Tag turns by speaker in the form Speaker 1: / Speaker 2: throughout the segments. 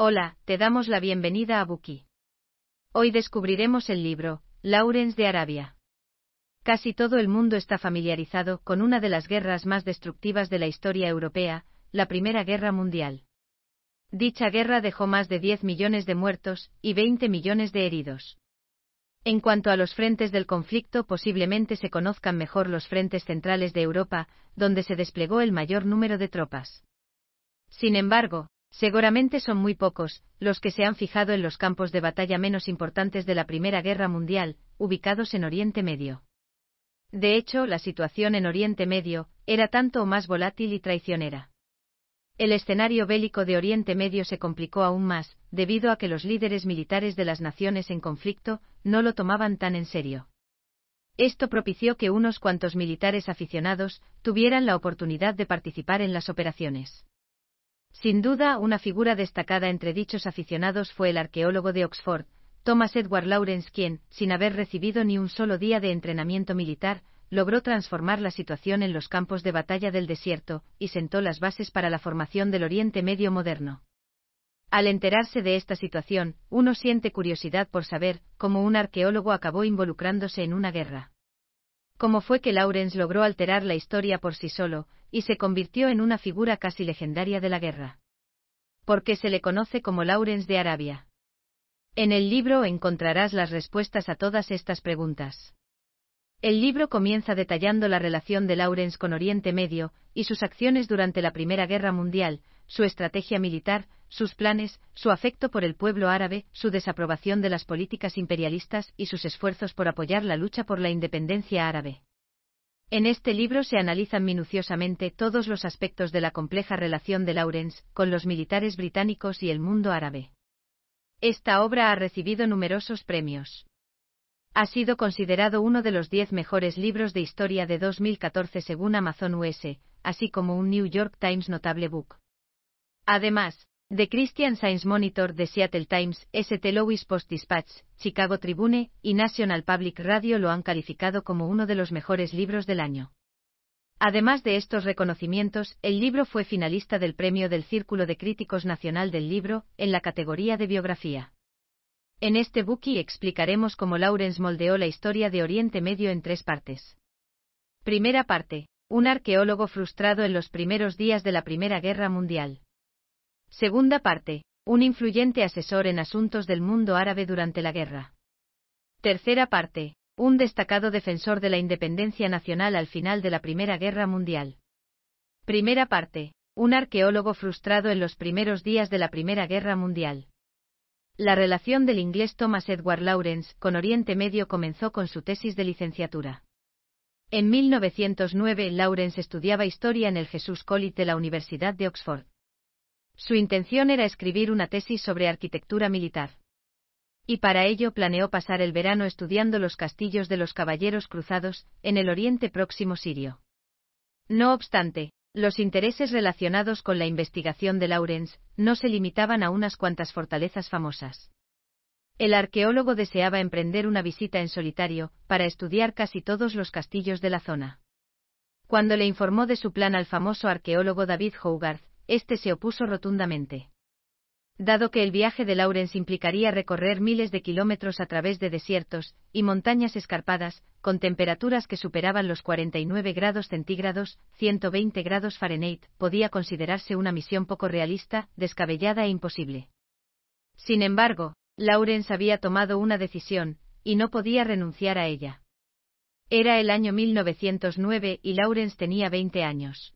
Speaker 1: Hola, te damos la bienvenida a Buki. Hoy descubriremos el libro, Lawrence de Arabia. Casi todo el mundo está familiarizado con una de las guerras más destructivas de la historia europea, la Primera Guerra Mundial. Dicha guerra dejó más de 10 millones de muertos y 20 millones de heridos. En cuanto a los frentes del conflicto, posiblemente se conozcan mejor los frentes centrales de Europa, donde se desplegó el mayor número de tropas. Sin embargo, Seguramente son muy pocos los que se han fijado en los campos de batalla menos importantes de la Primera Guerra Mundial, ubicados en Oriente Medio. De hecho, la situación en Oriente Medio era tanto o más volátil y traicionera. El escenario bélico de Oriente Medio se complicó aún más, debido a que los líderes militares de las naciones en conflicto no lo tomaban tan en serio. Esto propició que unos cuantos militares aficionados tuvieran la oportunidad de participar en las operaciones. Sin duda, una figura destacada entre dichos aficionados fue el arqueólogo de Oxford, Thomas Edward Lawrence, quien, sin haber recibido ni un solo día de entrenamiento militar, logró transformar la situación en los campos de batalla del desierto, y sentó las bases para la formación del Oriente Medio moderno. Al enterarse de esta situación, uno siente curiosidad por saber cómo un arqueólogo acabó involucrándose en una guerra. ¿Cómo fue que Lawrence logró alterar la historia por sí solo, y se convirtió en una figura casi legendaria de la guerra. ¿Por qué se le conoce como Lawrence de Arabia? En el libro encontrarás las respuestas a todas estas preguntas. El libro comienza detallando la relación de Lawrence con Oriente Medio y sus acciones durante la Primera Guerra Mundial, su estrategia militar, sus planes, su afecto por el pueblo árabe, su desaprobación de las políticas imperialistas y sus esfuerzos por apoyar la lucha por la independencia árabe. En este libro se analizan minuciosamente todos los aspectos de la compleja relación de Lawrence con los militares británicos y el mundo árabe. Esta obra ha recibido numerosos premios. Ha sido considerado uno de los diez mejores libros de historia de 2014 según Amazon US, así como un New York Times Notable Book. Además, The Christian Science Monitor de Seattle Times, St. Louis Post Dispatch, Chicago Tribune y National Public Radio lo han calificado como uno de los mejores libros del año. Además de estos reconocimientos, el libro fue finalista del premio del Círculo de Críticos Nacional del Libro, en la categoría de biografía. En este bookie explicaremos cómo Lawrence moldeó la historia de Oriente Medio en tres partes. Primera parte. Un arqueólogo frustrado en los primeros días de la Primera Guerra Mundial. Segunda parte. Un influyente asesor en asuntos del mundo árabe durante la guerra. Tercera parte. Un destacado defensor de la independencia nacional al final de la Primera Guerra Mundial. Primera parte. Un arqueólogo frustrado en los primeros días de la Primera Guerra Mundial. La relación del inglés Thomas Edward Lawrence con Oriente Medio comenzó con su tesis de licenciatura. En 1909 Lawrence estudiaba historia en el Jesus College de la Universidad de Oxford. Su intención era escribir una tesis sobre arquitectura militar. Y para ello planeó pasar el verano estudiando los castillos de los caballeros cruzados, en el Oriente Próximo sirio. No obstante, los intereses relacionados con la investigación de Lawrence no se limitaban a unas cuantas fortalezas famosas. El arqueólogo deseaba emprender una visita en solitario, para estudiar casi todos los castillos de la zona. Cuando le informó de su plan al famoso arqueólogo David Hogarth, este se opuso rotundamente. Dado que el viaje de Lawrence implicaría recorrer miles de kilómetros a través de desiertos y montañas escarpadas, con temperaturas que superaban los 49 grados centígrados, 120 grados Fahrenheit, podía considerarse una misión poco realista, descabellada e imposible. Sin embargo, Lawrence había tomado una decisión, y no podía renunciar a ella. Era el año 1909 y Lawrence tenía 20 años.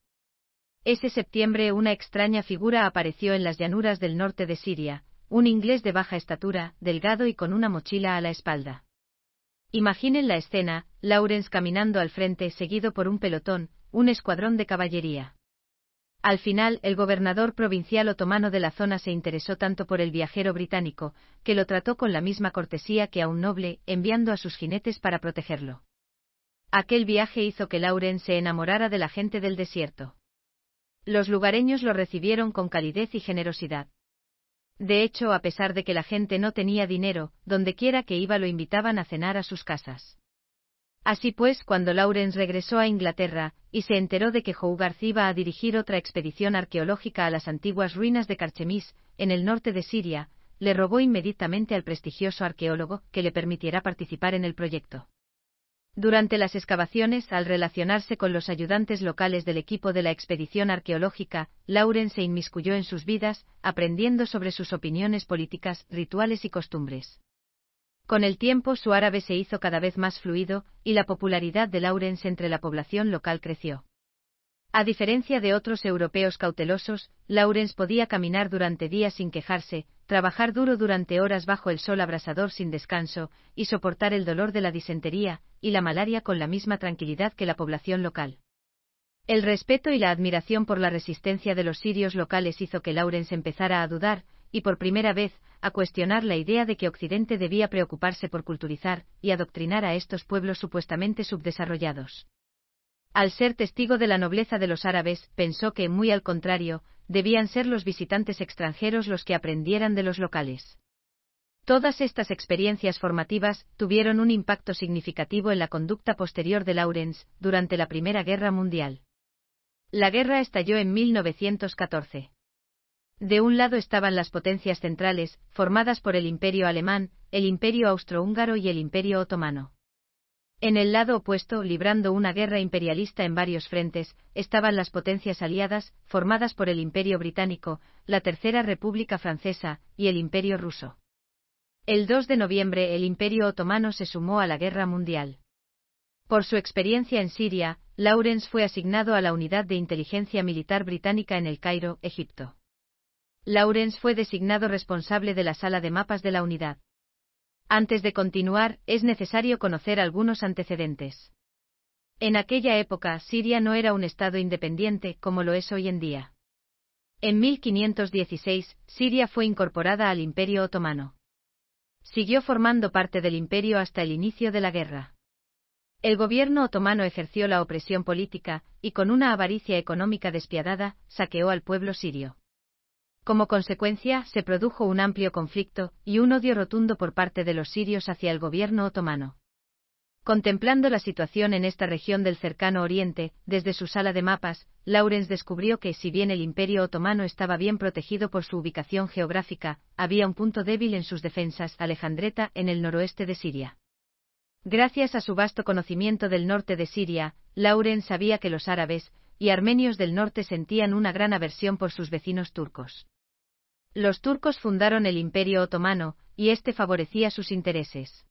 Speaker 1: Ese septiembre una extraña figura apareció en las llanuras del norte de Siria, un inglés de baja estatura, delgado y con una mochila a la espalda. Imaginen la escena, Lawrence caminando al frente seguido por un pelotón, un escuadrón de caballería. Al final, el gobernador provincial otomano de la zona se interesó tanto por el viajero británico, que lo trató con la misma cortesía que a un noble, enviando a sus jinetes para protegerlo. Aquel viaje hizo que Lawrence se enamorara de la gente del desierto. Los lugareños lo recibieron con calidez y generosidad. De hecho, a pesar de que la gente no tenía dinero, dondequiera que iba lo invitaban a cenar a sus casas. Así pues, cuando Lawrence regresó a Inglaterra, y se enteró de que Hogarth iba a dirigir otra expedición arqueológica a las antiguas ruinas de Carchemis, en el norte de Siria, le rogó inmediatamente al prestigioso arqueólogo que le permitiera participar en el proyecto. Durante las excavaciones, al relacionarse con los ayudantes locales del equipo de la expedición arqueológica, Lauren se inmiscuyó en sus vidas, aprendiendo sobre sus opiniones políticas, rituales y costumbres. Con el tiempo su árabe se hizo cada vez más fluido, y la popularidad de Laurens entre la población local creció. A diferencia de otros europeos cautelosos, Laurens podía caminar durante días sin quejarse, trabajar duro durante horas bajo el sol abrasador sin descanso, y soportar el dolor de la disentería y la malaria con la misma tranquilidad que la población local. El respeto y la admiración por la resistencia de los sirios locales hizo que Laurens empezara a dudar, y por primera vez, a cuestionar la idea de que Occidente debía preocuparse por culturizar y adoctrinar a estos pueblos supuestamente subdesarrollados. Al ser testigo de la nobleza de los árabes, pensó que, muy al contrario, debían ser los visitantes extranjeros los que aprendieran de los locales. Todas estas experiencias formativas tuvieron un impacto significativo en la conducta posterior de Lawrence durante la Primera Guerra Mundial. La guerra estalló en 1914. De un lado estaban las potencias centrales, formadas por el Imperio alemán, el Imperio austrohúngaro y el Imperio otomano. En el lado opuesto, librando una guerra imperialista en varios frentes, estaban las potencias aliadas, formadas por el Imperio británico, la Tercera República Francesa y el Imperio ruso. El 2 de noviembre el Imperio otomano se sumó a la guerra mundial. Por su experiencia en Siria, Lawrence fue asignado a la Unidad de Inteligencia Militar Británica en el Cairo, Egipto. Lawrence fue designado responsable de la sala de mapas de la unidad. Antes de continuar, es necesario conocer algunos antecedentes. En aquella época, Siria no era un Estado independiente como lo es hoy en día. En 1516, Siria fue incorporada al Imperio Otomano. Siguió formando parte del imperio hasta el inicio de la guerra. El gobierno otomano ejerció la opresión política, y con una avaricia económica despiadada, saqueó al pueblo sirio. Como consecuencia, se produjo un amplio conflicto y un odio rotundo por parte de los sirios hacia el gobierno otomano. Contemplando la situación en esta región del cercano Oriente, desde su sala de mapas, Lawrence descubrió que, si bien el Imperio otomano estaba bien protegido por su ubicación geográfica, había un punto débil en sus defensas, Alejandreta, en el noroeste de Siria. Gracias a su vasto conocimiento del norte de Siria, Lawrence sabía que los árabes y armenios del norte sentían una gran aversión por sus vecinos turcos. Los turcos fundaron el Imperio otomano, y este favorecía sus intereses.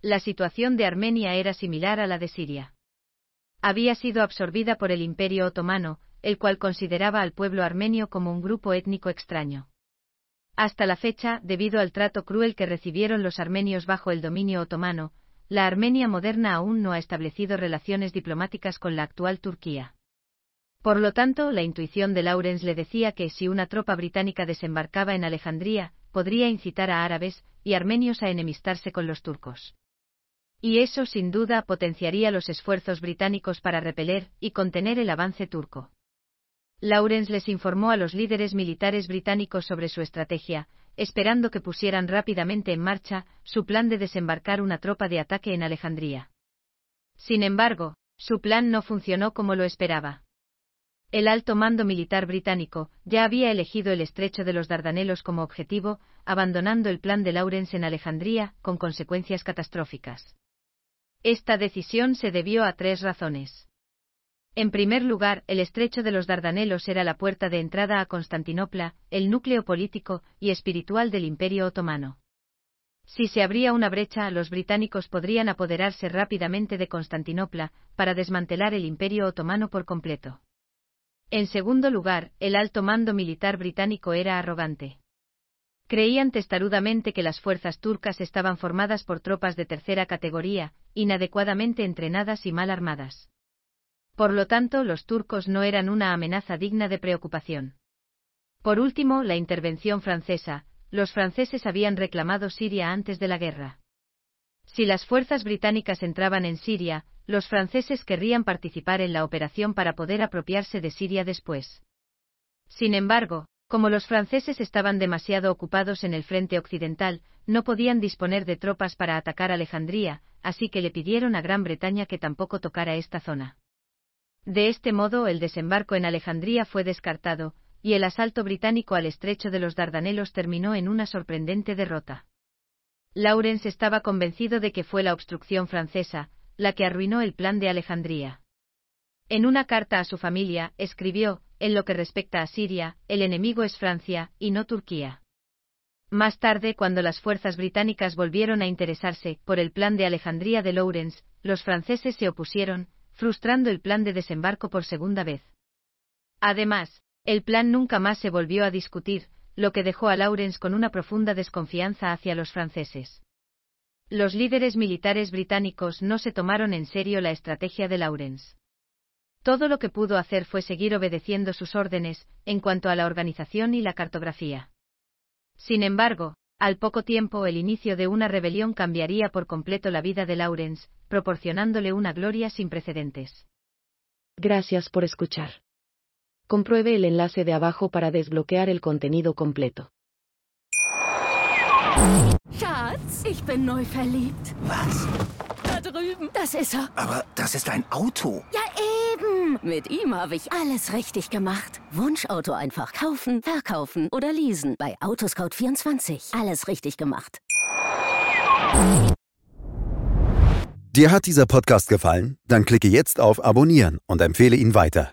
Speaker 1: La situación de Armenia era similar a la de Siria. Había sido absorbida por el Imperio otomano, el cual consideraba al pueblo armenio como un grupo étnico extraño. Hasta la fecha, debido al trato cruel que recibieron los armenios bajo el dominio otomano, la Armenia moderna aún no ha establecido relaciones diplomáticas con la actual Turquía. Por lo tanto, la intuición de Lawrence le decía que si una tropa británica desembarcaba en Alejandría, podría incitar a árabes y armenios a enemistarse con los turcos. Y eso sin duda potenciaría los esfuerzos británicos para repeler y contener el avance turco. Lawrence les informó a los líderes militares británicos sobre su estrategia, esperando que pusieran rápidamente en marcha su plan de desembarcar una tropa de ataque en Alejandría. Sin embargo, su plan no funcionó como lo esperaba. El alto mando militar británico ya había elegido el estrecho de los Dardanelos como objetivo, abandonando el plan de Lawrence en Alejandría, con consecuencias catastróficas. Esta decisión se debió a tres razones. En primer lugar, el estrecho de los Dardanelos era la puerta de entrada a Constantinopla, el núcleo político y espiritual del Imperio otomano. Si se abría una brecha, los británicos podrían apoderarse rápidamente de Constantinopla, para desmantelar el Imperio otomano por completo. En segundo lugar, el alto mando militar británico era arrogante. Creían testarudamente que las fuerzas turcas estaban formadas por tropas de tercera categoría, inadecuadamente entrenadas y mal armadas. Por lo tanto, los turcos no eran una amenaza digna de preocupación. Por último, la intervención francesa, los franceses habían reclamado Siria antes de la guerra. Si las fuerzas británicas entraban en Siria, los franceses querrían participar en la operación para poder apropiarse de Siria después. Sin embargo, como los franceses estaban demasiado ocupados en el frente occidental, no podían disponer de tropas para atacar Alejandría, así que le pidieron a Gran Bretaña que tampoco tocara esta zona. De este modo el desembarco en Alejandría fue descartado, y el asalto británico al estrecho de los Dardanelos terminó en una sorprendente derrota. Lawrence estaba convencido de que fue la obstrucción francesa, la que arruinó el plan de Alejandría. En una carta a su familia, escribió, en lo que respecta a Siria, el enemigo es Francia, y no Turquía. Más tarde, cuando las fuerzas británicas volvieron a interesarse por el plan de Alejandría de Lawrence, los franceses se opusieron, frustrando el plan de desembarco por segunda vez. Además, el plan nunca más se volvió a discutir, lo que dejó a Lawrence con una profunda desconfianza hacia los franceses. Los líderes militares británicos no se tomaron en serio la estrategia de Lawrence. Todo lo que pudo hacer fue seguir obedeciendo sus órdenes, en cuanto a la organización y la cartografía. Sin embargo, al poco tiempo el inicio de una rebelión cambiaría por completo la vida de Lawrence, proporcionándole una gloria sin precedentes.
Speaker 2: Gracias por escuchar. Compruebe el enlace de abajo para desbloquear el contenido completo.
Speaker 3: Schatz, ich bin neu verliebt.
Speaker 4: Was?
Speaker 3: Da drüben. Das ist er.
Speaker 4: Aber das ist ein Auto.
Speaker 3: Ja, eben. Mit ihm habe ich alles richtig gemacht. Wunschauto einfach kaufen, verkaufen oder leasen. Bei Autoscout24. Alles richtig gemacht.
Speaker 5: Dir hat dieser Podcast gefallen? Dann klicke jetzt auf Abonnieren und empfehle ihn weiter.